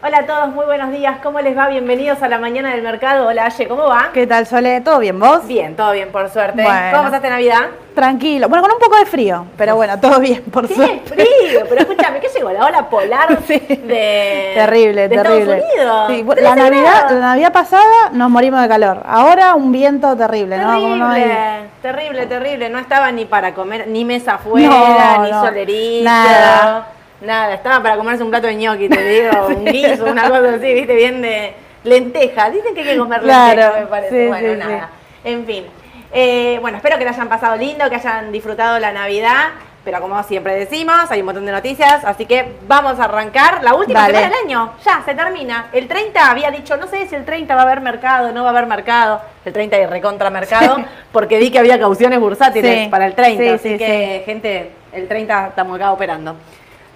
Hola a todos, muy buenos días. ¿Cómo les va? Bienvenidos a la mañana del mercado. Hola, Aye, ¿cómo va? ¿Qué tal, Sole? ¿Todo bien, vos? Bien, todo bien, por suerte. Bueno. ¿Cómo pasaste Navidad? Tranquilo. Bueno, con un poco de frío, pero bueno, todo bien, por ¡Qué suerte. frío! Pero escúchame, ¿qué llegó? ¿La ola polar Sí. de, Terrible, de terrible. Estados Unidos? Sí, bueno, 13 la, Navidad, la Navidad pasada nos morimos de calor. Ahora un viento terrible, ¿no? Terrible, no hay- terrible, terrible. No estaba ni para comer, ni mesa afuera, No, ni no, solerito. nada. Nada, estaba para comerse un plato de ñoqui, te digo, un guiso, una cosa así, viste, bien de lenteja. Dicen que hay que comer Claro, lenteja, me parece. sí, bueno, sí, nada. En fin. Eh, bueno, espero que la hayan pasado lindo, que hayan disfrutado la Navidad. Pero como siempre decimos, hay un montón de noticias, así que vamos a arrancar la última Dale. semana del año. Ya, se termina. El 30 había dicho, no sé si el 30 va a haber mercado, no va a haber mercado. El 30 hay recontra mercado, porque vi que había cauciones bursátiles Sí. para el 30. Sí, así sí, que, gente, el 30 estamos acá operando.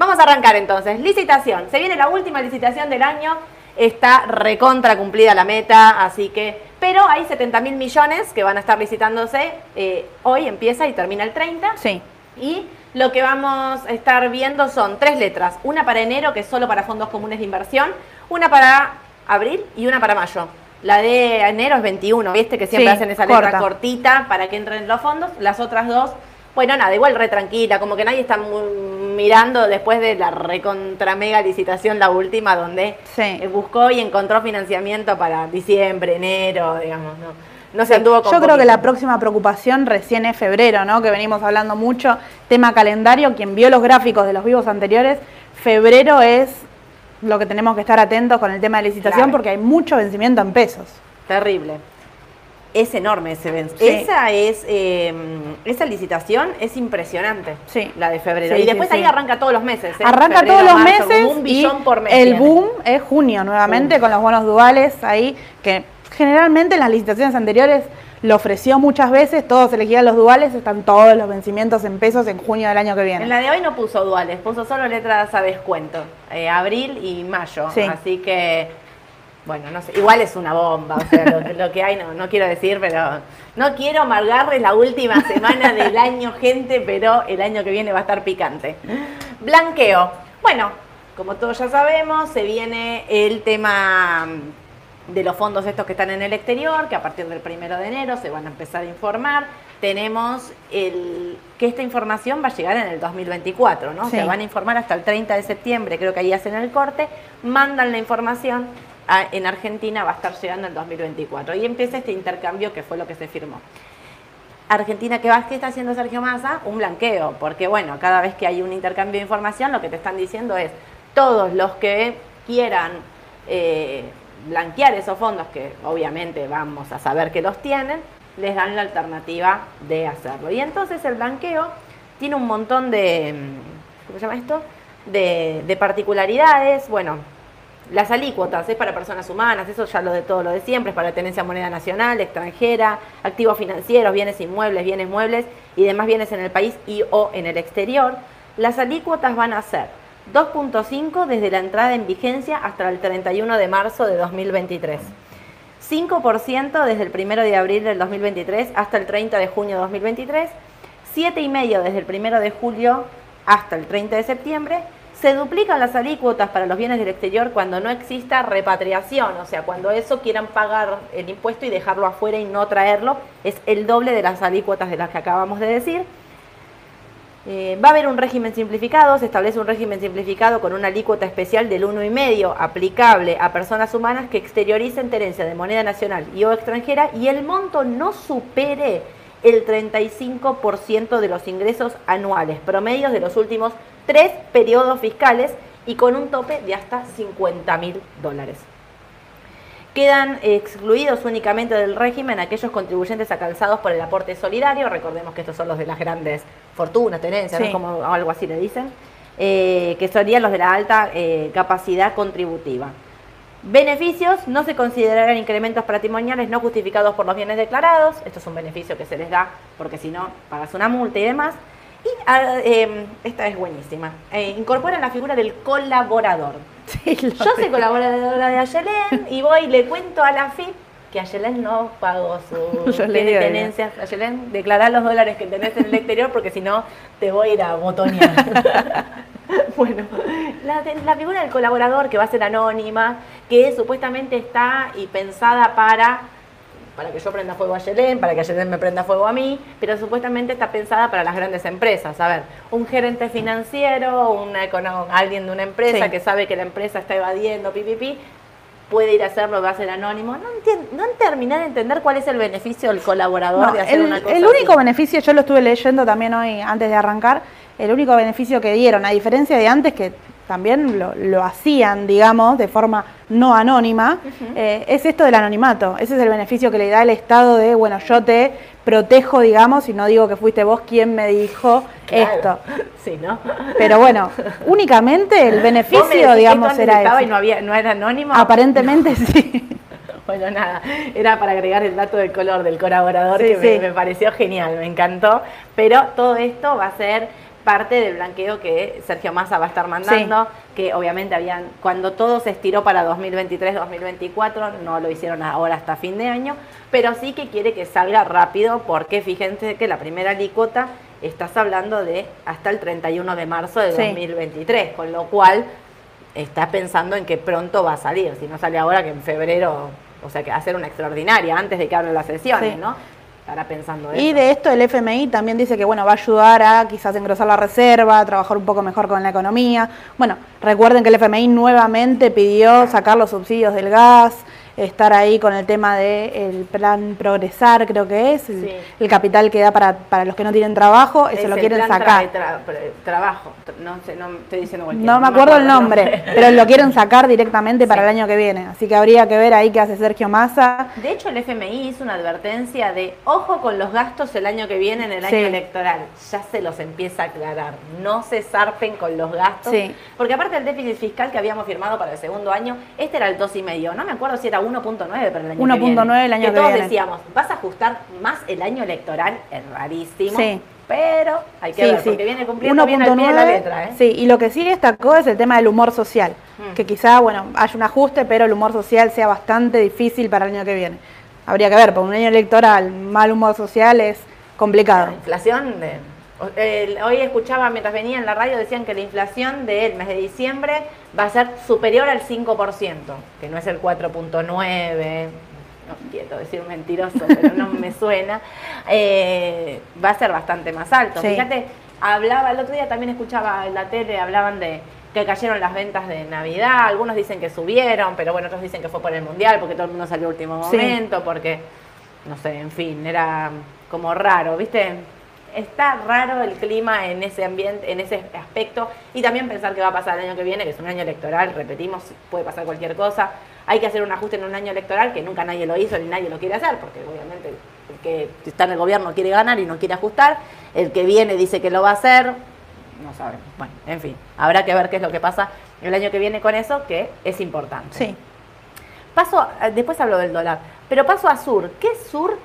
Vamos a arrancar entonces. Licitación. Se viene la última licitación del año. Está recontra cumplida la meta, así que. Pero hay 70 mil millones que van a estar licitándose. eh, hoy empieza y termina el 30. Sí. Y lo que vamos a estar viendo son tres letras. Una para enero, que es solo para fondos comunes de inversión. Una para abril y una para mayo. La de enero es 21, ¿viste? Que siempre Sí, hacen esa letra corta. cortita para que entren los fondos. Las otras dos, bueno, nada, igual re tranquila. Como que nadie está muy mirando después de la recontra mega licitación, la última, donde Sí. eh, buscó y encontró financiamiento para diciembre, enero, digamos. No, no se anduvo con Yo creo que la próxima preocupación recién es febrero, ¿no? Que venimos hablando mucho. Tema calendario, quien vio los gráficos de los vivos anteriores, febrero es lo que tenemos que estar atentos con el tema de licitación Claro. porque hay mucho vencimiento en pesos. Terrible. Es enorme ese ven- Sí. Esa es eh, esa licitación es impresionante. Sí. La de febrero. Sí, y después sí, ahí arranca todos los meses. ¿eh? Arranca Febrero, todos los marzo, meses un y billón por mes. el tiene. boom es junio nuevamente Boom. con los bonos duales ahí que generalmente en las licitaciones anteriores lo ofreció muchas veces, todos elegían los duales, están todos los vencimientos en pesos en junio del año que viene. En la de hoy no puso duales, puso solo letras a descuento. eh, abril y mayo. Sí. Así que, bueno, no sé. Igual es una bomba. O sea, lo, lo que hay no, no quiero decir, pero no quiero amargarles la última semana del año, gente, pero el año que viene va a estar picante. Blanqueo. Bueno, como todos ya sabemos, se viene el tema de los fondos estos que están en el exterior, que a partir del primero de enero se van a empezar a informar. Tenemos el, que esta información va a llegar en el 2024, ¿no? Sí. Se van a informar hasta el 30 de septiembre, creo que ahí hacen el corte, mandan la información, en Argentina va a estar llegando en el 2024. Y empieza este intercambio que fue lo que se firmó. Argentina, ¿qué, va, ¿qué está haciendo Sergio Massa? Un blanqueo, porque bueno, cada vez que hay un intercambio de información, lo que te están diciendo es, todos los que quieran eh, blanquear esos fondos, que obviamente vamos a saber que los tienen, les dan la alternativa de hacerlo. Y entonces el blanqueo tiene un montón de, mm, ¿cómo se llama esto? De particularidades, bueno, las alícuotas es para personas humanas, eso ya lo de todo lo de siempre, es para tenencia moneda nacional, extranjera, activos financieros, bienes inmuebles, bienes muebles y demás bienes en el país y o en el exterior. Las alícuotas van a ser 2.5 desde la entrada en vigencia hasta el 31 de marzo de 2023. 5% desde el 1 de abril del 2023 hasta el 30 de junio de 2023, 7,5% desde el 1 de julio hasta el 30 de septiembre. Se duplican las alícuotas para los bienes del exterior cuando no exista repatriación, o sea, cuando eso quieran pagar el impuesto y dejarlo afuera y no traerlo, es el doble de las alícuotas de las que acabamos de decir. Eh, va a haber un régimen simplificado, se establece un régimen simplificado con una alícuota especial del 1,5 aplicable a personas humanas que exterioricen tenencia de moneda nacional y o extranjera y el monto no supere el 35% de los ingresos anuales promedios de los últimos tres periodos fiscales y con un tope de hasta 50 mil dólares. Quedan excluidos únicamente del régimen aquellos contribuyentes acalzados por el aporte solidario, recordemos que estos son los de las grandes fortunas, tenencias, ¿no? Sí. como algo así le dicen, eh, que serían los de la alta eh, capacidad contributiva. Beneficios no se considerarán incrementos patrimoniales no justificados por los bienes declarados. Esto es un beneficio que se les da porque si no pagas una multa y demás. Y ah, eh, esta es buenísima. Eh, incorporan la figura del colaborador. Sí, Yo soy colaboradora de Ayelen y voy y le cuento a la FIP que Ayelen no pagó su Yo le digo, tenencias. Ayelen, declará los dólares que tenés en el exterior porque si no te voy a ir a botonear. bueno, la, la figura del colaborador que va a ser anónima, que supuestamente está y pensada para para que yo prenda fuego a Yelén, para que Ayelen me prenda fuego a mí, pero supuestamente está pensada para las grandes empresas. A ver, un gerente financiero, una, alguien de una empresa Sí. que sabe que la empresa está evadiendo, pipipi, puede ir a hacerlo, va a ser anónimo. No, no terminé de entender cuál es el beneficio del colaborador No, de hacer el, una cosa el único así. beneficio, yo lo estuve leyendo también hoy antes de arrancar, el único beneficio que dieron, a diferencia de antes que también lo, lo hacían, digamos, de forma no anónima, eh, es esto del anonimato. Ese es el beneficio que le da el Estado de, bueno, yo te protejo, digamos, y no digo que fuiste vos quien me dijo Claro. esto. Sí, ¿no? Pero bueno, únicamente el me beneficio, que digamos, era estaba ese. y no, había, no era anónimo. Aparentemente sí. Bueno, nada, era para agregar el dato del color del colaborador Sí, que me, me pareció genial, me encantó. Pero todo esto va a ser parte del blanqueo que Sergio Massa va a estar mandando, que obviamente habían, cuando todo se estiró para 2023-2024, no lo hicieron ahora hasta fin de año, pero sí que quiere que salga rápido porque fíjense que la primera alícuota estás hablando de hasta el 31 de marzo de Sí. 2023, con lo cual está pensando en que pronto va a salir, si no sale ahora que en febrero, o sea que va a ser una extraordinaria antes de que abran las sesiones, Sí. ¿no? Estará pensando eso. Y de esto el FMI también dice que bueno, va a ayudar a quizás engrosar la reserva, a trabajar un poco mejor con la economía. Bueno, recuerden que el FMI nuevamente pidió sacar los subsidios del gas, estar ahí con el tema del plan Progresar, creo que es, el, Sí. el capital que da para, para los que no tienen trabajo, Es eso lo el quieren sacar. tra- tra- tra- trabajo, Tra- no sé, no estoy diciendo cualquier No me acuerdo el nombre, pero lo quieren sacar directamente para el año que viene. Así que habría que ver ahí qué hace Sergio Massa. De hecho, el FMI hizo una advertencia de ojo con los gastos el año que viene en el año Sí. electoral. Ya se los empieza a aclarar. No se zarpen con los gastos. Porque aparte del déficit fiscal que habíamos firmado para el segundo año, este era el 2,5. No me acuerdo si era 1.9 para el año que 1.9 viene. el año que todos viene. decíamos, vas a ajustar más el año electoral. Es rarísimo. Sí. Pero hay que Sí, ver, sí. porque viene cumpliendo bien al pie de la 1.9, letra. ¿eh? Sí, y lo que sí destacó es el tema del humor social, Mm. que quizá, bueno, haya un ajuste, pero el humor social sea bastante difícil para el año que viene. Habría que ver, por un año electoral, mal humor social es complicado. La inflación, de- hoy escuchaba mientras venía en la radio, decían que la inflación del mes de diciembre va a ser superior al 5%, que no es el 4.9, no quiero decir mentiroso, pero no me suena, eh, va a ser bastante más alto. Sí. Fíjate, hablaba, el otro día también escuchaba en la tele, hablaban de que cayeron las ventas de Navidad, algunos dicen que subieron, pero bueno, otros dicen que fue por el Mundial, porque todo el mundo salió a último Sí. momento, porque no sé, en fin, era como raro, ¿viste? Está raro el clima en ese ambiente, en ese aspecto, y también pensar que va a pasar el año que viene, que es un año electoral, repetimos, puede pasar cualquier cosa. Hay que hacer un ajuste en un año electoral que nunca nadie lo hizo ni nadie lo quiere hacer, porque obviamente el que está en el gobierno quiere ganar y no quiere ajustar, el que viene dice que lo va a hacer, no sabemos. Bueno, en fin, habrá que ver qué es lo que pasa el año que viene con eso, que es importante. Sí. Paso, a- después hablo del dólar, pero paso a Sur. ¿Qué es Sur?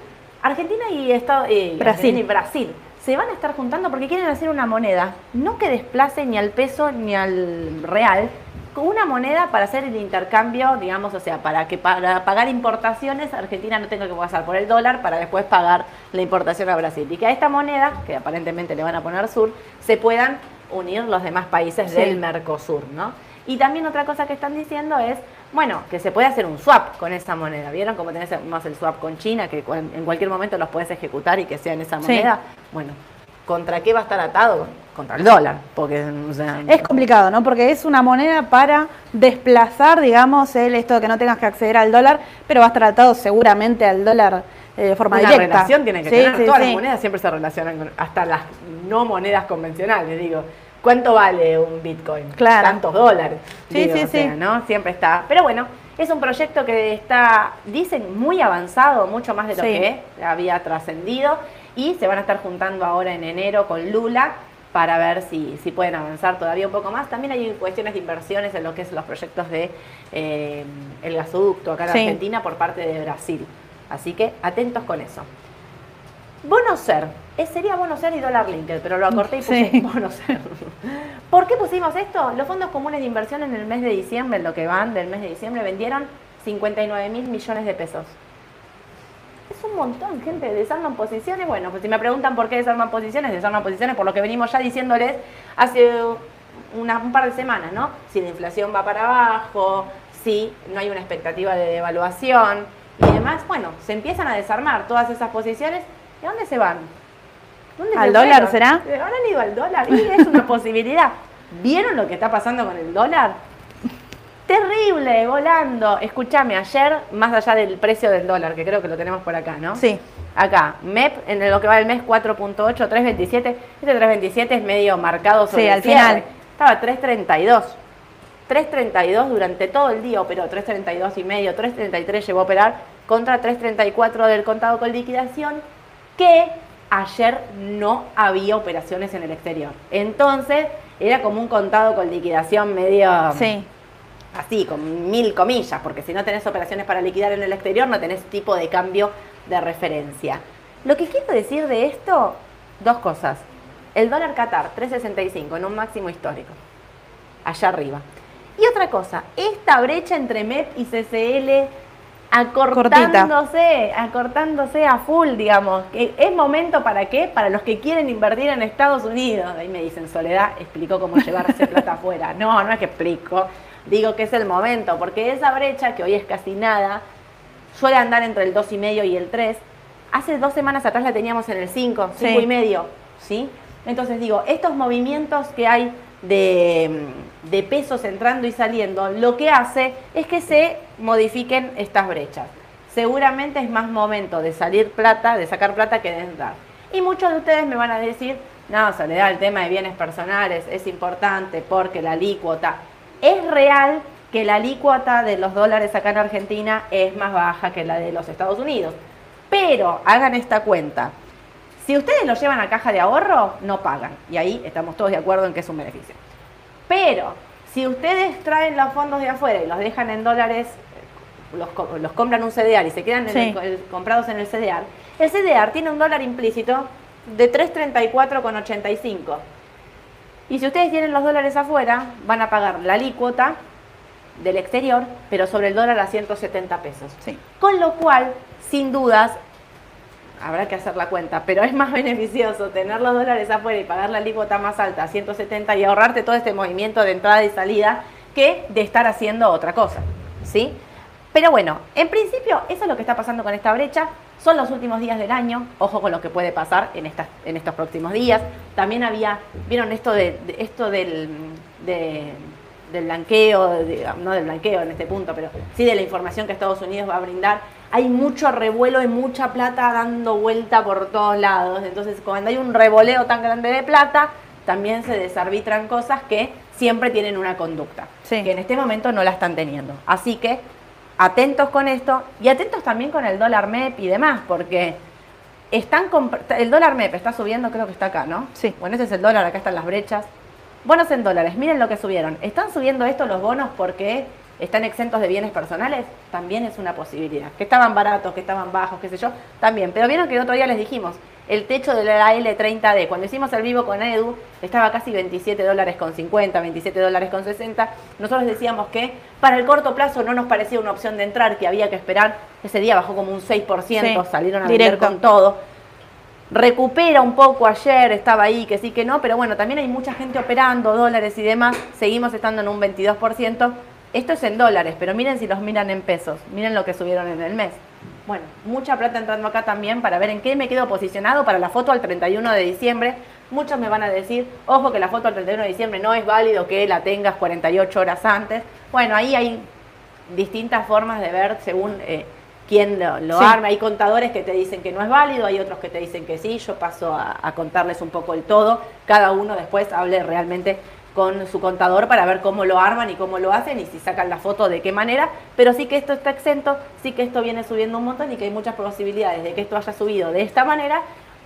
Argentina y, Estado, eh, Brasil. Argentina y Brasil se van a estar juntando porque quieren hacer una moneda, no que desplace ni al peso ni al real, con una moneda para hacer el intercambio, digamos, o sea, para que para pagar importaciones Argentina no tenga que pasar por el dólar para después pagar la importación a Brasil. Y que a esta moneda, que aparentemente le van a poner Sur, se puedan unir los demás países Sí. del Mercosur, ¿no? Y también otra cosa que están diciendo es, bueno, que se puede hacer un swap con esa moneda. ¿Vieron cómo tenemos el swap con China, que en cualquier momento los puedes ejecutar y que sea en esa Sí. moneda? Bueno, ¿contra qué va a estar atado? Contra el dólar, porque, o sea, Es complicado, ¿no? Porque es una moneda para desplazar, digamos, el esto de que no tengas que acceder al dólar, pero va a estar atado seguramente al dólar eh, de forma una directa. relación tiene que Sí, tener. sí, Todas sí. las monedas siempre se relacionan con, hasta las no monedas convencionales, digo. ¿Cuánto vale un Bitcoin? Claro. Tantos dólares. Sí, digo, sí, o sea, sí. ¿no? Siempre está. Pero bueno, es un proyecto que está, dicen, muy avanzado, mucho más de lo Sí. que había trascendido. Y se van a estar juntando ahora en enero con Lula para ver si, si pueden avanzar todavía un poco más. También hay cuestiones de inversiones en lo que es los proyectos de eh, el gasoducto acá en Sí. Argentina por parte de Brasil. Así que atentos con eso. Bono Ser. Eh, sería Bono Ser y Dólar Linked, pero lo acorté y puse Sí. Bono Ser. ¿Por qué pusimos esto? Los fondos comunes de inversión en el mes de diciembre, en lo que van del mes de diciembre, vendieron 59 mil millones de pesos. Es un montón, gente. Desarman posiciones. Bueno, pues si me preguntan por qué desarman posiciones, desarman posiciones por lo que venimos ya diciéndoles hace una- un par de semanas, ¿no? Si la inflación va para abajo, si no hay una expectativa de devaluación y demás, bueno, se empiezan a desarmar todas esas posiciones. ¿Y a dónde se van? ¿Dónde ¿Al se dólar fueron? será? ¿Habrán ido al dólar? Y es una posibilidad. ¿Vieron lo que está pasando con el dólar? Terrible, volando. Escúchame, ayer, más allá del precio del dólar, que creo que lo tenemos por acá, ¿no? Sí. Acá, MEP, en lo que va del mes 4.8, 3.27. Este 3.27 es medio marcado sobre Sí, el al final. Estaba 3.32. 3.32 durante todo el día operó, 3.32 y medio, 3.33 llegó a operar contra 3.34 del contado con liquidación, que ayer no había operaciones en el exterior. Entonces, era como un contado con liquidación medio Sí. así, con mil comillas, porque si no tenés operaciones para liquidar en el exterior, no tenés tipo de cambio de referencia. Lo que quiero decir de esto, dos cosas. El dólar Qatar, 3.65 en un máximo histórico, allá arriba. Y otra cosa, esta brecha entre MEP y CCL acortándose, acortándose a full, digamos. ¿Es momento para qué? Para los que quieren invertir en Estados Unidos. Ahí me dicen, Soledad explicó cómo llevarse plata afuera. No, no es que explico. Digo que es el momento, porque esa brecha, que hoy es casi nada, suele andar entre el 2,5 y el 3. Hace dos semanas atrás la teníamos en el 5, Sí. 5 y medio, ¿sí? Entonces digo, estos movimientos que hay de, de pesos entrando y saliendo, lo que hace es que se modifiquen estas brechas. Seguramente es más momento de salir plata, de sacar plata que de entrar. Y muchos de ustedes me van a decir, no, Soledad, el tema de bienes personales es importante porque la alícuota es real que la alícuota de los dólares acá en Argentina es más baja que la de los Estados Unidos. Pero hagan esta cuenta. Si ustedes lo llevan a caja de ahorro, no pagan. Y ahí estamos todos de acuerdo en que es un beneficio. Pero si ustedes traen los fondos de afuera y los dejan en dólares, los, los compran un CDR y se quedan en el- comprados en el CDR, el CDR tiene un dólar implícito de 334,85. Y si ustedes tienen los dólares afuera, van a pagar la alícuota del exterior, pero sobre el dólar a 170 pesos. Sí. Con lo cual, sin dudas, habrá que hacer la cuenta, pero es más beneficioso tener los dólares afuera y pagar la alícuota más alta, a 170, y ahorrarte todo este movimiento de entrada y salida, que de estar haciendo otra cosa. ¿Sí? Pero bueno, en principio, eso es lo que está pasando con esta brecha. Son los últimos días del año, ojo con lo que puede pasar en, estas, en estos próximos días. También había, vieron esto de, de- esto del, de- del blanqueo, de- no del blanqueo en este punto, pero sí de la información que Estados Unidos va a brindar. Hay mucho revuelo y mucha plata dando vuelta por todos lados. Entonces, cuando hay un revoleo tan grande de plata, también se desarbitran cosas que siempre tienen una conducta, Sí. que en este momento no la están teniendo. Así que atentos con esto y atentos también con el dólar MEP y demás, porque están el dólar MEP está subiendo, creo que está acá, ¿no? Sí. Bueno, ese es el dólar, acá están las brechas. Bonos en dólares, miren lo que subieron. ¿Están subiendo esto los bonos porque están exentos de bienes personales? También es una posibilidad. Que estaban baratos, que estaban bajos, qué sé yo, también. Pero vieron que el otro día les dijimos, el techo de la L30D, cuando hicimos el vivo con Edu, estaba casi 27 dólares con 50, 27 dólares con 60. Nosotros decíamos que para el corto plazo no nos parecía una opción de entrar, que había que esperar. Ese día bajó como un 6%, Sí, salieron a vender directo. con todo recupera un poco ayer, estaba ahí, que sí, que no, pero bueno, también hay mucha gente operando, dólares y demás, seguimos estando en un 22%. Esto es en dólares, pero miren si los miran en pesos, miren lo que subieron en el mes. Bueno, mucha plata entrando acá también para ver en qué me quedo posicionado para la foto al 31 de diciembre. Muchos me van a decir, ojo que la foto al 31 de diciembre no es válido que la tengas 48 horas antes. Bueno, ahí hay distintas formas de ver según eh, quién lo, lo Sí. arma. Hay contadores que te dicen que no es válido, hay otros que te dicen que sí. Yo paso a, a contarles un poco el todo. Cada uno después hable realmente con su contador para ver cómo lo arman y cómo lo hacen y si sacan la foto de qué manera. Pero sí que esto está exento, sí que esto viene subiendo un montón y que hay muchas posibilidades de que esto haya subido de esta manera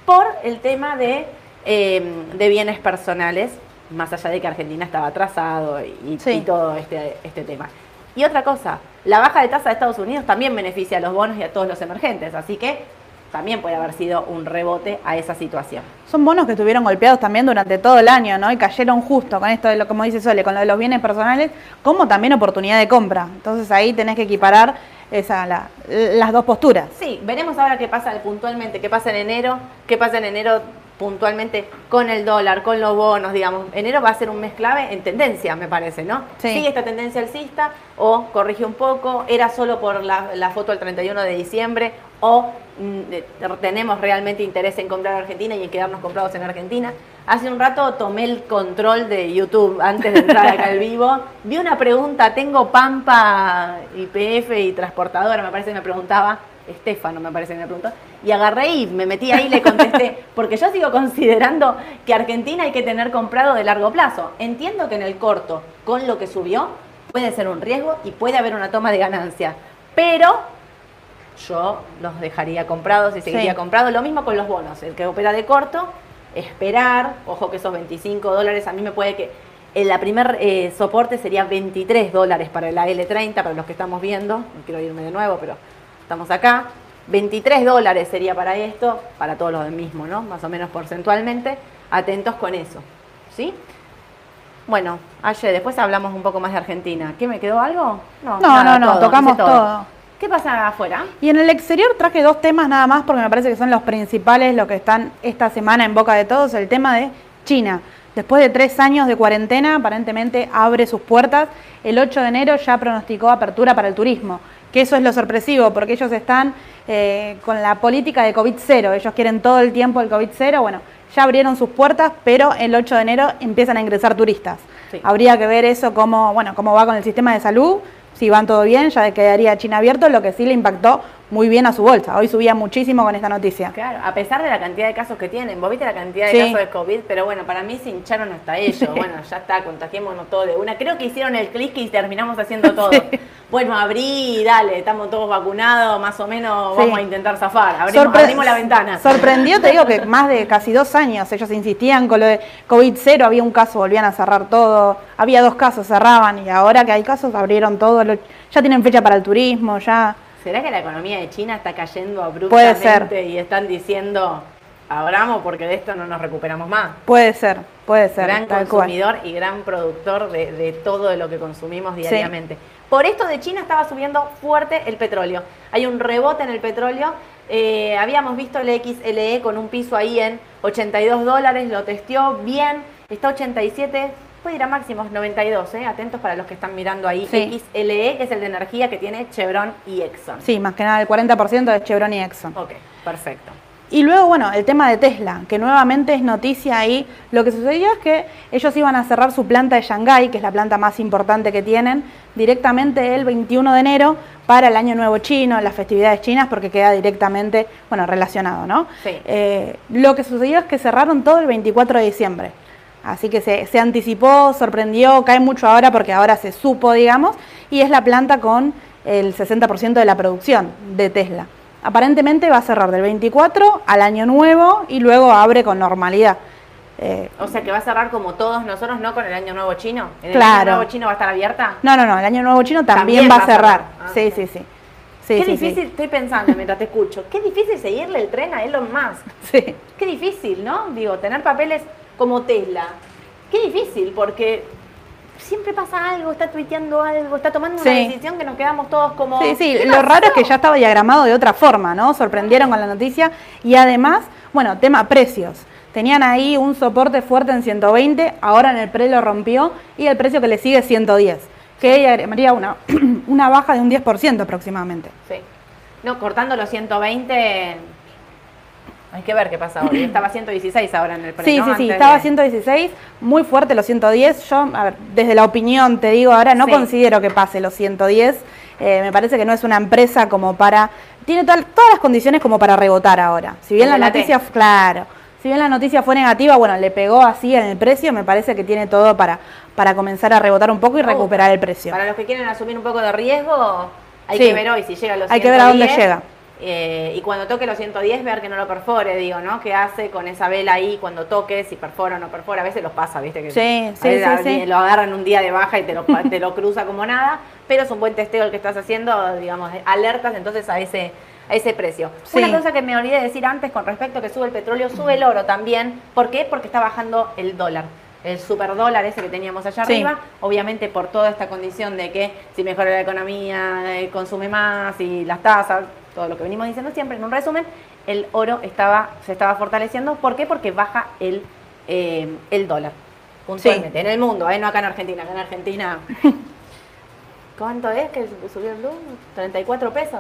por el tema de eh, de bienes personales, más allá de que Argentina estaba atrasado y, Sí. y todo este, este tema. Y otra cosa, la baja de tasa de Estados Unidos también beneficia a los bonos y a todos los emergentes, así que también puede haber sido un rebote a esa situación. Son bonos que estuvieron golpeados también durante todo el año, ¿no? Y cayeron justo con esto de lo como dice Sole, con lo de los bienes personales, como también oportunidad de compra. Entonces ahí tenés que equiparar esa, la- las dos posturas. Sí, veremos ahora qué pasa puntualmente, qué pasa en enero, qué pasa en enero puntualmente con el dólar, con los bonos, digamos. Enero va a ser un mes clave en tendencia, me parece, ¿no? Sí. Sigue esta tendencia alcista o corrige un poco, era solo por la, la foto del 31 de diciembre o mm, tenemos realmente interés en comprar Argentina y en quedarnos comprados en Argentina. Hace un rato tomé el control de YouTube antes de entrar acá al vivo. Vi una pregunta, tengo Pampa, IPF y transportadora, me parece que me preguntaba, Estefano me parece que me preguntó, y agarré y me metí ahí y le contesté, porque yo sigo considerando que Argentina hay que tener comprado de largo plazo. Entiendo que en el corto, con lo que subió, puede ser un riesgo y puede haber una toma de ganancia, pero yo los dejaría comprados y seguiría Sí. comprado. Lo mismo con los bonos, el que opera de corto, esperar, ojo que esos 25 dólares a mí me puede que... En la primer eh, soporte sería 23 dólares para la L30, para los que estamos viendo, no quiero irme de nuevo, pero estamos acá. 23 dólares sería para esto, para todos los del mismo, ¿no? Más o menos porcentualmente. Atentos con eso, ¿sí? Bueno, ayer después hablamos un poco más de Argentina. ¿Qué me quedó algo? No, no, no, tocamos hice todo. ¿Qué pasa afuera? Y en el exterior traje dos temas nada más porque me parece que son los principales, lo que están esta semana en boca de todos, el tema de China. Después de tres años de cuarentena, aparentemente abre sus puertas. El 8 de enero ya pronosticó apertura para el turismo, que eso es lo sorpresivo, porque ellos están eh, con la política de COVID cero. Ellos quieren todo el tiempo el COVID cero. Bueno, ya abrieron sus puertas, pero el 8 de enero empiezan a ingresar turistas. Sí. Habría que ver eso cómo, bueno, cómo va con el sistema de salud, si van todo bien, ya quedaría China abierto, lo que sí le impactó muy bien a su bolsa. Hoy subía muchísimo con esta noticia. Claro, a pesar de la cantidad de casos que tienen. Vos viste la cantidad de Sí. casos de COVID, pero bueno, para mí se hincharon hasta ellos. Bueno, ya está, contagiémonos todo de una. Creo que hicieron el clic y terminamos haciendo todo. Bueno, abrí, dale, estamos todos vacunados, más o menos vamos a intentar zafar. Abrimos, Sorpre- abrimos la ventana. Sorprendió, te digo que más de casi dos años ellos insistían con lo de COVID cero, había un caso, volvían a cerrar todo, había dos casos, cerraban y ahora que hay casos abrieron todo, ya tienen fecha para el turismo, ya... ¿Será que la economía de China está cayendo Puede abruptamente ser. y están diciendo abramos porque de esto no nos recuperamos más? Puede ser, puede ser. gran cual. consumidor y gran productor de, de todo lo que consumimos diariamente. Por esto de China estaba subiendo fuerte el petróleo. Hay un rebote en el petróleo. Eh, habíamos visto el XLE con un piso ahí en 82 dólares, lo testeó bien, está 87, puede ir a máximos 92, ¿eh? atentos para los que están mirando ahí. Sí. XLE, que es el de energía que tiene Chevron y Exxon. Sí, más que nada el 40% de Chevron y Exxon. Ok, perfecto. Y luego, bueno, el tema de Tesla, que nuevamente es noticia ahí. Lo que sucedió es que ellos iban a cerrar su planta de Shanghái, que es la planta más importante que tienen, directamente el 21 de enero para el Año Nuevo Chino, las festividades chinas, porque queda directamente, bueno, relacionado, ¿no? Sí. Eh, lo que sucedió es que cerraron todo el 24 de diciembre. Así que se, se anticipó, sorprendió, cae mucho ahora porque ahora se supo, digamos, y es la planta con el 60% de la producción de Tesla. Aparentemente va a cerrar del 24 al año nuevo y luego abre con normalidad. Eh, O sea que va a cerrar como todos nosotros, ¿no? Con el Año Nuevo Chino. ¿En el Claro. Año Nuevo Chino va a estar abierta? no, no, no, el año nuevo chino también, También va a cerrar. Ah, sí, sí, sí, sí. Qué sí, difícil, estoy pensando mientras te escucho, qué difícil seguirle el tren a Elon Musk. Sí. Qué difícil, ¿no? Digo, tener papeles como Tesla. Qué difícil, porque siempre pasa algo, está tuiteando algo, está tomando una decisión que nos quedamos todos como... Sí, sí, ¿qué lo raro es que ya estaba diagramado de otra forma, ¿no? Sorprendieron con la noticia y además, bueno, tema precios. Tenían ahí un soporte fuerte en 120, ahora en el pre lo rompió y el precio que le sigue es 110, que haría una, una baja de un 10% aproximadamente. Sí. No, cortando los 120... Hay que ver qué pasa hoy. Estaba 116 ahora en el pre, Sí, ¿no? sí, sí, Antes estaba de- 116, muy fuerte los 110. Yo, a ver, desde la opinión te digo ahora, no Sí. considero que pase los 110. Eh, me parece que no es una empresa como para. Tiene todas todas las condiciones como para rebotar ahora. Si bien la la T. noticia, claro, si bien la noticia fue negativa, bueno, le pegó así en el precio, me parece que tiene todo para, para comenzar a rebotar un poco y Oh, recuperar el precio. Para los que quieren asumir un poco de riesgo, hay Sí. que ver hoy si llega a los Hay que ver a dónde 110. llega. Eh, y cuando toque los 110 ver que no lo perfore, digo, ¿no? ¿Qué hace con esa vela ahí cuando toque, si perfora o no perfora? A veces los pasa, ¿viste? Que Sí, a sí, veces sí. Lo agarran un día de baja y te lo, te lo cruza como nada, pero es un buen testeo el que estás haciendo, digamos, alertas entonces a ese a ese precio. Una cosa que me olvidé de decir antes con respecto a que sube el petróleo, sube el oro también. ¿Por qué? Porque está bajando el dólar. El superdólar ese que teníamos allá Sí. arriba, obviamente por toda esta condición de que si mejora la economía, eh, consume más y las tasas, todo lo que venimos diciendo siempre, en un resumen, el oro estaba, se estaba fortaleciendo. ¿Por qué? Porque baja el, eh, el dólar. Puntualmente. En el mundo, ¿eh? no acá en Argentina. Acá en Argentina. ¿Cuánto es que subió el dólar? 34 pesos.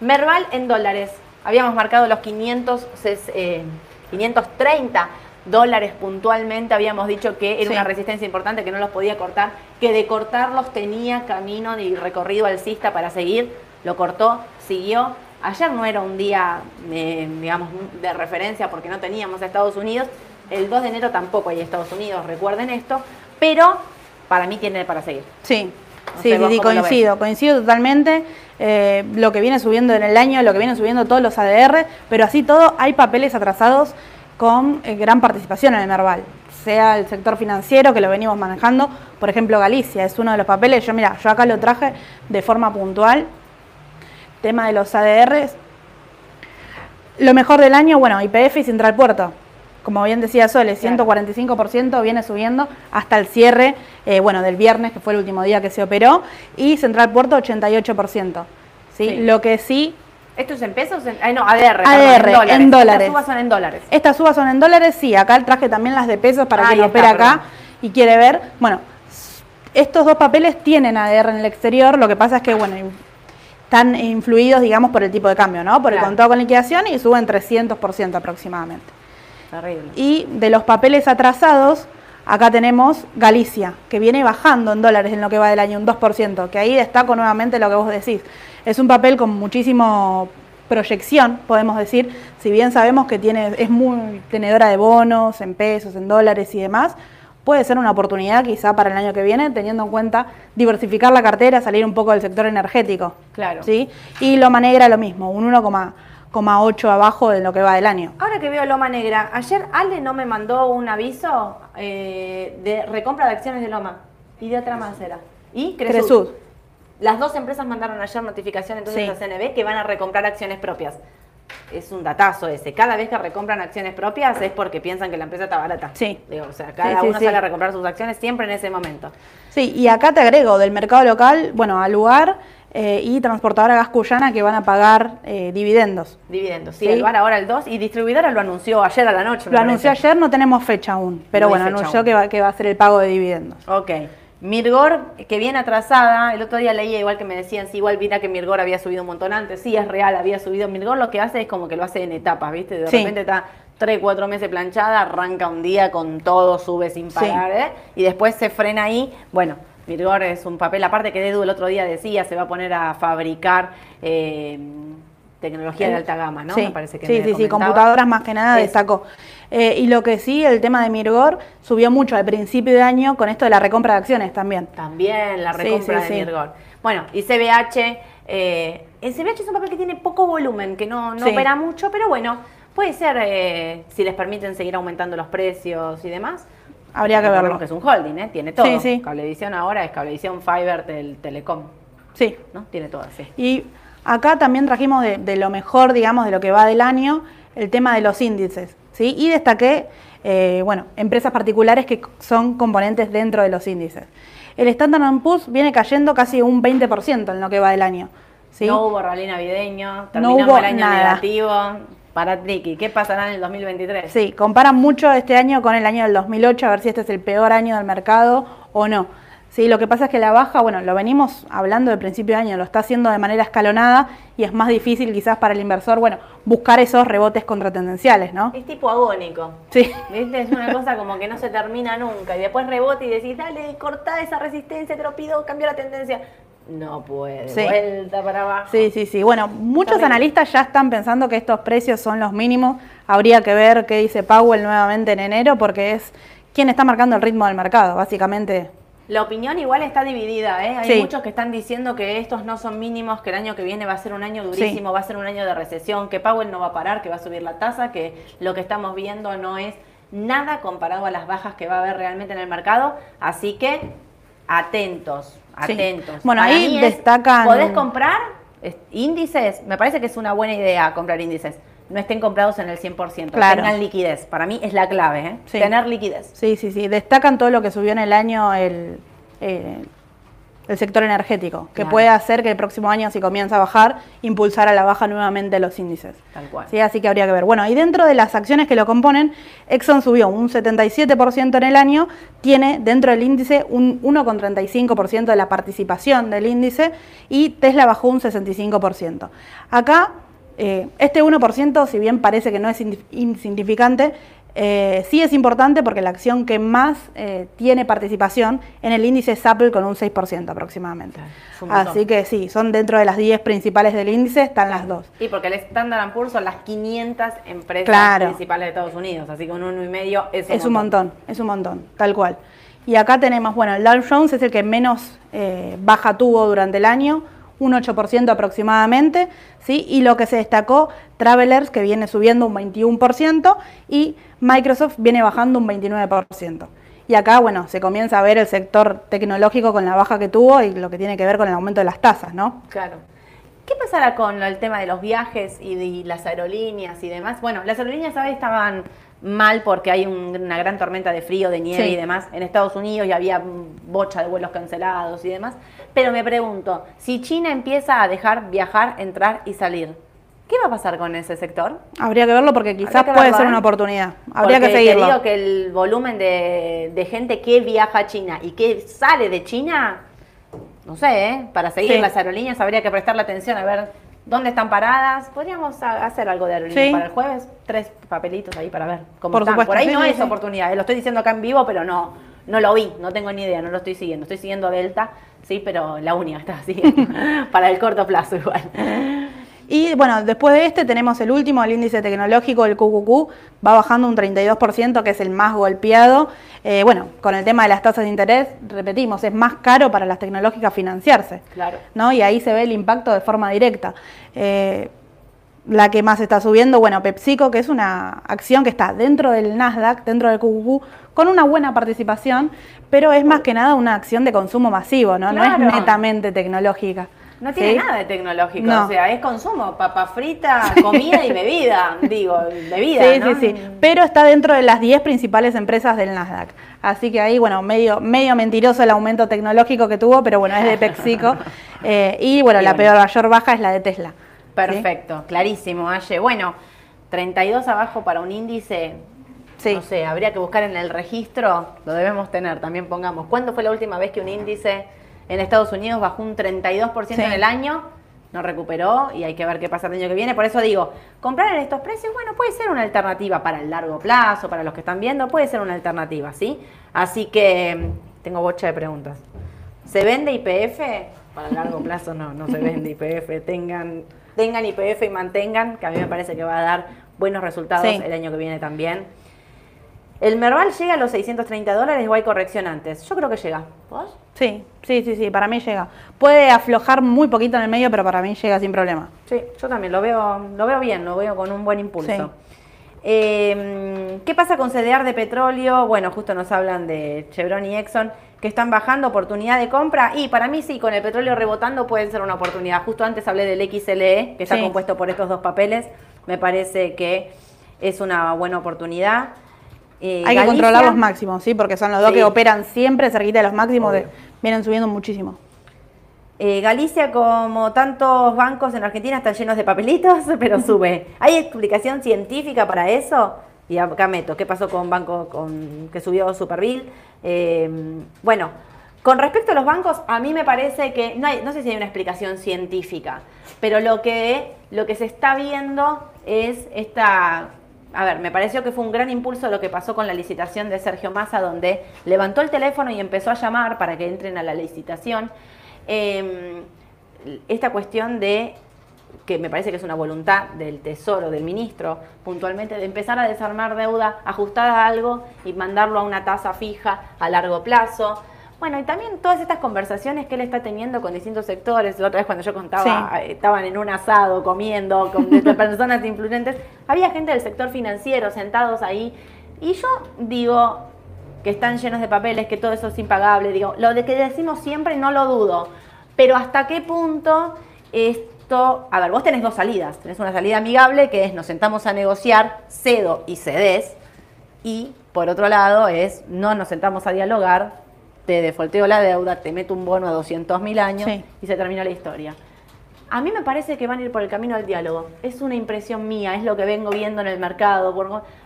Merval en dólares. Habíamos marcado los 500, ses- eh, 530 dólares puntualmente. Habíamos dicho que era Sí. una resistencia importante, que no los podía cortar, que de cortarlos tenía camino y recorrido alcista para seguir. Lo cortó, siguió. Ayer no era un día, eh, digamos, de referencia porque no teníamos a Estados Unidos. El 2 de enero tampoco hay Estados Unidos, recuerden esto. Pero para mí tiene para seguir. Sí, No sí, coincido, coincido totalmente. Eh, lo que viene subiendo en el año, lo que vienen subiendo todos los ADR, pero así todo hay papeles atrasados con eh, gran participación en el Merval. Sea el sector financiero que lo venimos manejando, por ejemplo Galicia es uno de los papeles, yo mira, yo acá lo traje de forma puntual, tema de los ADRs, lo mejor del año, bueno, IPF y Central Puerto. Como bien decía Sole, Claro. 145% viene subiendo hasta el cierre, eh, bueno, del viernes, que fue el último día que se operó, y Central Puerto 88%. ¿sí? Sí. Lo que sí, ¿Esto es en pesos? En, ay, no, ADR. ADR, perdón, en dólares. Estas subas son en dólares. estas subas son en dólares, sí, acá traje también las de pesos para Ah, quien opera acá y quiere ver. Bueno, estos dos papeles tienen ADR en el exterior, lo que pasa es que, bueno, están influidos, digamos, por el tipo de cambio, ¿no? Por Claro. el contado con liquidación y suben 300% aproximadamente. Terrible. Y de los papeles atrasados, acá tenemos Galicia, que viene bajando en dólares en lo que va del año, un 2%, que ahí destaco nuevamente lo que vos decís. Es un papel con muchísimo proyección, podemos decir, si bien sabemos que tiene, es muy tenedora de bonos, en pesos, en dólares y demás, puede ser una oportunidad quizá para el año que viene, teniendo en cuenta diversificar la cartera, salir un poco del sector energético. Claro. ¿sí? Y Loma Negra lo mismo, un 1,8 abajo de lo que va del año. Ahora que veo Loma Negra, ayer Ale no me mandó un aviso eh, de recompra de acciones de Loma. Y de otra más era. Y Cresud. Cresud. Las dos empresas mandaron ayer notificación entonces Sí. a CNB que van a recomprar acciones propias. Es un datazo ese. Cada vez que recompran acciones propias es porque piensan que la empresa está barata. Sí. Digo, o sea, cada Sí, sí, uno sí. sale a recomprar sus acciones siempre en ese momento. Sí, y acá te agrego del mercado local, bueno, al lugar eh, y transportadora Gas Cuyana que van a pagar eh, dividendos. Dividendos. Sí, Sí. el bar ahora el 2 y distribuidora lo anunció ayer a la noche. Lo anunció parece. ayer, no tenemos fecha aún, pero No bueno, anunció aún. que va, que va a ser el pago de dividendos. Ok. Mirgor, que viene atrasada, el otro día leía igual que me decían, sí, igual mira que Mirgor había subido un montón antes, sí, es real, había subido. Mirgor lo que hace es como que lo hace en etapas, ¿viste? De Sí. repente está tres, cuatro meses planchada, arranca un día con todo, sube sin parar, ¿eh? Y después se frena ahí. Bueno, Mirgor es un papel, aparte que Edu el otro día decía, se va a poner a fabricar eh, tecnología de alta gama, ¿no? Sí, Me parece que sí, me sí, sí, computadoras más que nada destacó. Eh, y lo que sí, el tema de Mirgor subió mucho al principio de año con esto de la recompra de acciones también. También la recompra sí, de. Mirgor. Bueno, y CBH, eh, el CBH es un papel que tiene poco volumen, que no, no opera mucho, pero bueno, puede ser eh, si les permiten seguir aumentando los precios y demás. Habría que verlo. que es un holding, ¿eh? tiene todo. Sí, sí. Cablevisión ahora es Cablevisión Fiber del Telecom, Sí. ¿no? Tiene todo, sí. Y acá también trajimos de, de lo mejor, digamos, de lo que va del año, el tema de los índices, ¿sí? Y destaqué, eh, bueno, empresas particulares que son componentes dentro de los índices. El Standard Poor's viene cayendo casi un 20% en lo que va del año, ¿sí? No hubo rally navideño, No terminamos hubo el año nada. negativo. Para Triki, ¿qué pasará en el 2023? Sí, comparan mucho este año con el año del 2008, a ver si este es el peor año del mercado o no. Sí, lo que pasa es que la baja, bueno, lo venimos hablando del principio de año, lo está haciendo de manera escalonada y es más difícil quizás para el inversor, bueno, buscar esos rebotes contratendenciales, ¿no? Es tipo agónico. Sí, ¿Viste? Es una cosa como que no se termina nunca. Y después rebota y decís, dale, cortá esa resistencia, te lo pido, cambia la tendencia. No puede, Sí. vuelta para abajo. sí, sí, sí. Bueno, muchos analistas ya están pensando que estos precios son los mínimos. Habría que ver qué dice Powell nuevamente en enero porque es quien está marcando el ritmo del mercado, básicamente. La opinión igual está dividida, ¿eh? Hay Sí. muchos que están diciendo que estos no son mínimos, que el año que viene va a ser un año durísimo, va a ser un año de recesión, que Powell no va a parar, que va a subir la tasa, que lo que estamos viendo no es nada comparado a las bajas que va a haber realmente en el mercado. Así que atentos, Sí. atentos. Bueno, Para ahí mí es, destacan- ¿Podés comprar es- índices? Me parece que es una buena idea comprar índices. No estén comprados en el 100%, Claro. tengan liquidez. Para mí es la clave, ¿eh? Sí. Tener liquidez. Sí, sí, sí. Destacan todo lo que subió en el año el, eh, el sector energético, que Claro. puede hacer que el próximo año, si comienza a bajar, impulsar a la baja nuevamente los índices. Tal cual. Sí, así que habría que ver. Bueno, y dentro de las acciones que lo componen, Exxon subió un 77% en el año, tiene dentro del índice un 1,35% de la participación del índice y Tesla bajó un 65%. Acá, eh, este 1%, si bien parece que no es insignificante, eh, sí es importante porque la acción que más eh, tiene participación en el índice es Apple con un 6% aproximadamente. Claro. Así que sí, son dentro de las 10 principales del índice, están las dos. Y porque el Standard Poor's son las 500 empresas Claro. principales de Estados Unidos, así que un uno y medio es un Es un montón, es un montón, tal cual. Y acá tenemos, bueno, el Dow Jones es el que menos eh, baja tuvo durante el año, un 8% aproximadamente, ¿sí? Y lo que se destacó, Travelers, que viene subiendo un 21%, y Microsoft viene bajando un 29%. Y acá, bueno, se comienza a ver el sector tecnológico con la baja que tuvo y lo que tiene que ver con el aumento de las tasas, ¿no? Claro. ¿Qué pasará con el tema de los viajes y de las aerolíneas y demás? Bueno, las aerolíneas ahora estaban mal porque hay un- una gran tormenta de frío, de nieve Sí. y demás en Estados Unidos y había bocha de vuelos cancelados y demás. Pero me pregunto, si China empieza a dejar viajar, entrar y salir, ¿qué va a pasar con ese sector? Habría que verlo porque quizás puede ser ¿eh? una oportunidad. Habría Porque que seguirlo. Te digo que el volumen de, de gente que viaja a China y que sale de China, no sé, ¿eh? para seguir Sí. las aerolíneas habría que prestarle atención a ver dónde están paradas. Podríamos a- hacer algo de aerolíneas Sí. para el jueves, tres papelitos ahí para ver cómo Por están. supuesto, Por ahí sí, no sí, es oportunidad, lo estoy diciendo acá en vivo, pero no, no lo vi, no tengo ni idea, no lo estoy siguiendo. Estoy siguiendo Delta, sí, pero la única está siguiendo para el corto plazo igual. Y bueno, después de este tenemos el último, el índice tecnológico, el QQQ, va bajando un 32%, que es el más golpeado. Eh, bueno, con el tema de las tasas de interés, repetimos, es más caro para las tecnológicas financiarse. Claro. ¿no? Y ahí se ve el impacto de forma directa. Eh, la que más está subiendo, bueno, PepsiCo, que es una acción que está dentro del Nasdaq, dentro del QQQ, con una buena participación, pero es más que nada una acción de consumo masivo, ¿no? No es netamente tecnológica. No tiene ¿sí? nada de tecnológico, No. o sea, es consumo, papa frita, comida y bebida, digo, bebida, Sí, ¿no? sí, sí. Pero está dentro de las 10 principales empresas del Nasdaq. Así que ahí, bueno, medio, medio mentiroso el aumento tecnológico que tuvo, pero bueno, es de PepsiCo. Eh, y bueno, la peor mayor baja es la de Tesla. ¿sí? Perfecto, clarísimo, Aye. Bueno, 32 abajo para un índice, Sí. no sé, habría que buscar en el registro, lo debemos tener, también pongamos. ¿Cuándo fue la última vez que un índice en Estados Unidos bajó un 32% Sí. en el año? No recuperó y hay que ver qué pasa el año que viene. Por eso digo, comprar en estos precios, bueno, puede ser una alternativa para el largo plazo, para los que están viendo, puede ser una alternativa, ¿sí? Así que mm, tengo bocha de preguntas. ¿Se vende IPF? Para el largo plazo no, no se vende IPF. Tengan, tengan IPF y mantengan, que a mí me parece que va a dar buenos resultados Sí. el año que viene también. ¿El Merval llega a los 630 dólares o hay corrección antes? Yo creo que llega. ¿Vos? Sí, sí, sí, sí, para mí llega. Puede aflojar muy poquito en el medio, pero para mí llega sin problema. Sí, yo también lo veo, lo veo bien, lo veo con un buen impulso. Sí. Eh, ¿Qué pasa con CDR de petróleo? Bueno, justo nos hablan de Chevron y Exxon que están bajando oportunidad de compra y para mí sí, con el petróleo rebotando pueden ser una oportunidad. Justo antes hablé del XLE, que está Sí. compuesto por estos dos papeles. Me parece que es una buena oportunidad. Eh, Hay que Galicia- controlar los máximos, ¿sí? Porque son los dos Sí. que operan siempre cerquita de los máximos, de- vienen subiendo muchísimo. Eh, Galicia, como tantos bancos en Argentina, están llenos de papelitos, pero sube. ¿Hay explicación científica para eso? Y acá meto, ¿qué pasó con banco con, que subió Superville? Eh, bueno, con respecto a los bancos, a mí me parece que, no, hay, no sé si hay una explicación científica, pero lo que, lo que se está viendo es esta... A ver, me pareció que fue un gran impulso lo que pasó con la licitación de Sergio Massa, donde levantó el teléfono y empezó a llamar para que entren a la licitación. Eh, esta cuestión de que me parece que es una voluntad del Tesoro, del ministro, puntualmente, de empezar a desarmar deuda ajustada a algo y mandarlo a una tasa fija a largo plazo. Bueno, y también todas estas conversaciones que él está teniendo con distintos sectores, la otra vez cuando yo contaba, Sí. eh, estaban en un asado comiendo con personas influyentes, había gente del sector financiero sentados ahí, y yo digo que están llenos de papeles, que todo eso es impagable, digo, lo de que decimos siempre no lo dudo, pero hasta qué punto esto, a ver, vos tenés dos salidas, tenés una salida amigable que es nos sentamos a negociar, cedo y cedes, y por otro lado es no nos sentamos a dialogar, te defolteo la deuda, te meto un bono a 200 mil años Sí. y se termina la historia. A mí me parece que van a ir por el camino del diálogo. Es una impresión mía, es lo que vengo viendo en el mercado.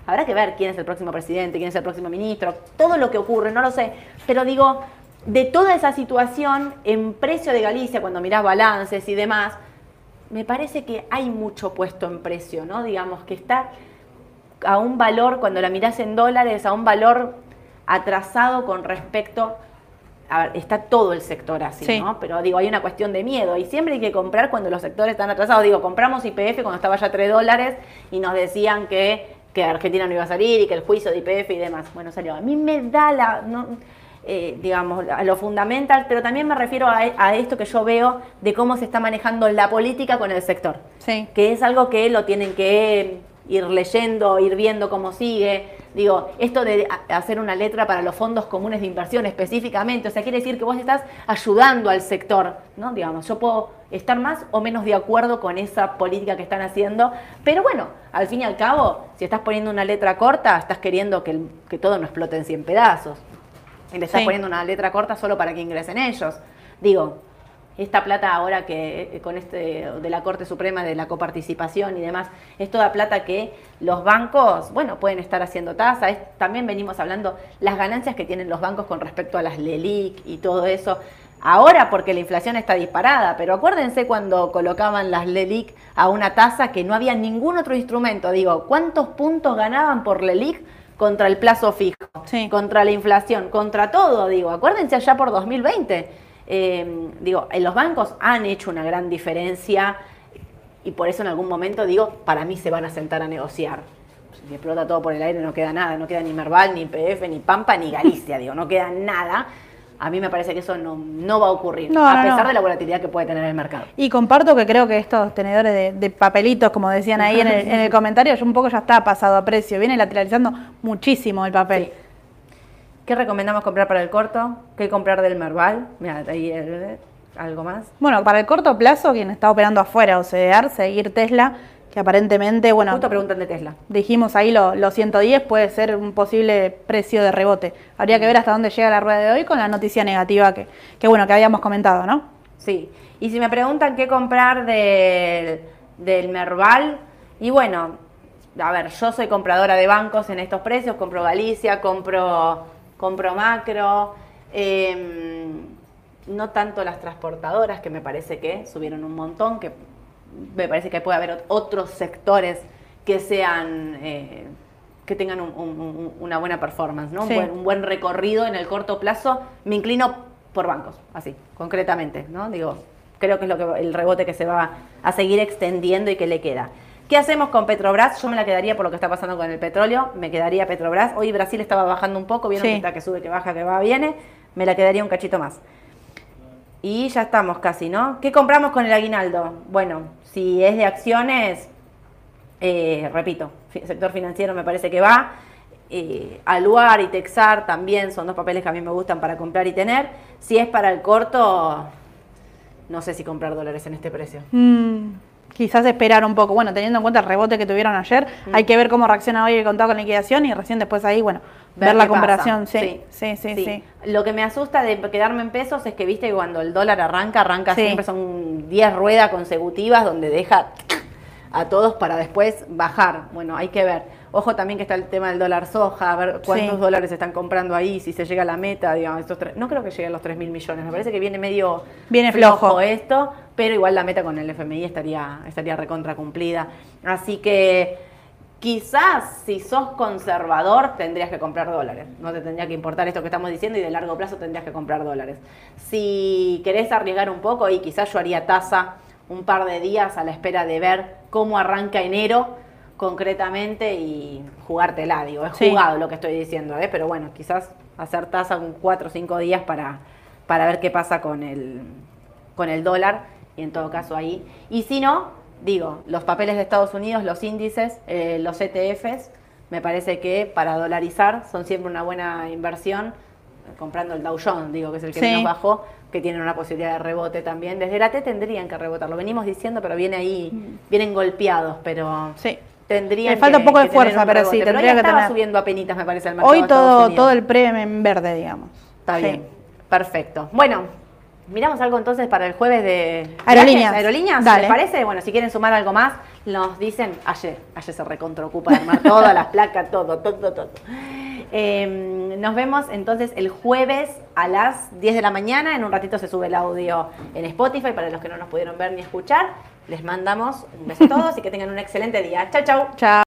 Habrá que ver quién es el próximo presidente, quién es el próximo ministro, todo lo que ocurre, no lo sé. Pero digo, de toda esa situación, en precio de Galicia, cuando mirás balances y demás, me parece que hay mucho puesto en precio, ¿no? Digamos que está a un valor, cuando la mirás en dólares, a un valor atrasado con respecto a ver, está todo el sector así, Sí. ¿no? Pero digo, hay una cuestión de miedo y siempre hay que comprar cuando los sectores están atrasados. Digo, compramos IPF cuando estaba ya a 3 dólares y nos decían que, que Argentina no iba a salir y que el juicio de IPF y demás. Bueno, salió. A mí me da la, no, eh, digamos, a lo fundamental, pero también me refiero a, a esto que yo veo de cómo se está manejando la política con el sector Sí. que es algo que lo tienen que ir leyendo, ir viendo cómo sigue. Digo, esto de hacer una letra para los fondos comunes de inversión específicamente, o sea, quiere decir que vos estás ayudando al sector, ¿no? Digamos, yo puedo estar más o menos de acuerdo con esa política que están haciendo, pero bueno, al fin y al cabo, si estás poniendo una letra corta, estás queriendo que, el- que todo no explote en 100 pedazos. Y le estás Sí. poniendo una letra corta solo para que ingresen ellos. Digo, esta plata ahora que eh, con este de la Corte Suprema de la coparticipación y demás, es toda plata que los bancos, bueno, pueden estar haciendo tasa. Es- también venimos hablando las ganancias que tienen los bancos con respecto a las LELIC y todo eso. Ahora porque la inflación está disparada, pero acuérdense cuando colocaban las LELIC a una tasa que no había ningún otro instrumento. Digo, ¿cuántos puntos ganaban por LELIC contra el plazo fijo? Sí. Contra la inflación, contra todo, digo. Acuérdense allá por 2020. Eh, digo, en los bancos han hecho una gran diferencia y por eso en algún momento digo, para mí se van a sentar a negociar. Si explota todo por el aire, no queda nada, no queda ni Merval, ni PF, ni Pampa, ni Galicia, digo, no queda nada. A mí me parece que eso no, no va a ocurrir, No, a pesar no. de la volatilidad que puede tener el mercado. Y comparto que creo que estos tenedores de, de papelitos, como decían ahí en el, en el comentario, ya un poco ya está pasado a precio. Viene lateralizando muchísimo el papel. Sí. ¿Qué recomendamos comprar para el corto? ¿Qué comprar del Merval? Mira, ahí eh, algo más. Bueno, para el corto plazo, quien está operando afuera o CDR, seguir Tesla, que aparentemente, bueno, Justo preguntan de Tesla. dijimos ahí lo- los 110 puede ser un posible precio de rebote. Habría que ver hasta dónde llega la rueda de hoy con la noticia negativa que, que bueno, que habíamos comentado, ¿no? Sí, y si me preguntan qué comprar del, del Merval, y bueno, a ver, yo soy compradora de bancos en estos precios, compro Galicia, compro, compro Macro, em, no tanto las transportadoras, que me parece que subieron un montón, que me parece que puede haber ot- otros sectores que sean... eh, que tengan un- un- un- una buena performance, ¿no? Un buen- un buen recorrido en el corto plazo, me inclino por bancos, así, concretamente, ¿no? Digo, creo que es lo que el rebote que se va a seguir extendiendo y que le queda. ¿Qué hacemos con Petrobras? Yo me la quedaría por lo que está pasando con el petróleo, me quedaría Petrobras. Hoy Brasil estaba bajando un poco, vieron Sí. que está que sube, que baja, que va, viene, me la quedaría un cachito más. Y ya estamos casi, ¿no? ¿Qué compramos con el aguinaldo? Bueno, si es de acciones, eh, repito, sector financiero me parece que va. Eh, Aluar y Texar también son dos papeles que a mí me gustan para comprar y tener. Si es para el corto, no sé si comprar dólares en este precio. Mm, quizás esperar un poco. Bueno, teniendo en cuenta el rebote que tuvieron ayer, Mm. hay que ver cómo reacciona hoy el contado con liquidación y recién después ahí, bueno, ver, la comparación. Sí, sí, sí, sí. Lo que me asusta de quedarme en pesos es que, viste, que cuando el dólar arranca, arranca Sí. siempre son 10 ruedas consecutivas donde deja a todos para después bajar. Bueno, hay que ver. Ojo también que está el tema del dólar soja, a ver cuántos Sí. dólares están comprando ahí, si se llega a la meta, digamos, estos tres- no creo que llegue a los 3 mil millones, me parece que viene medio Viene flojo. esto, pero igual la meta con el FMI estaría, estaría recontra cumplida. Así que quizás si sos conservador tendrías que comprar dólares, no te tendría que importar esto que estamos diciendo y de largo plazo tendrías que comprar dólares. Si querés arriesgar un poco y quizás yo haría tasa un par de días a la espera de ver cómo arranca enero, concretamente y jugártela, digo, es Sí. jugado lo que estoy diciendo, ¿eh? pero bueno, quizás hacer tasa un 4 o 5 días para, para ver qué pasa con el, con el dólar y en todo caso ahí. Y si no, digo, los papeles de Estados Unidos, los índices, eh, los ETFs, me parece que para dolarizar son siempre una buena inversión, comprando el Dow Jones, digo, que es el que Sí. menos bajó, que tiene una posibilidad de rebote también. Desde la T tendrían que rebotar, lo venimos diciendo, pero viene ahí, vienen golpeados, pero Sí. Tendrían Le falta que- un poco de fuerza, pero rebote. sí, pero tendría hoy que estaba tener. subiendo apenitas, me parece, el mercado Hoy todo, todo el premio en verde, digamos. Está Sí. bien, perfecto. Bueno, miramos algo entonces para el jueves de Aerolíneas. aerolíneas, Dale. ¿les parece? Bueno, si quieren sumar algo más, nos dicen, ayer, ayer se recontraocupa de armar todas las placas, todo, todo, todo. Eh, nos vemos entonces el jueves a las 10 de la mañana. En un ratito se sube el audio en Spotify para los que no nos pudieron ver ni escuchar. Les mandamos un beso a todos y que tengan un excelente día. Chau, chau. Chao.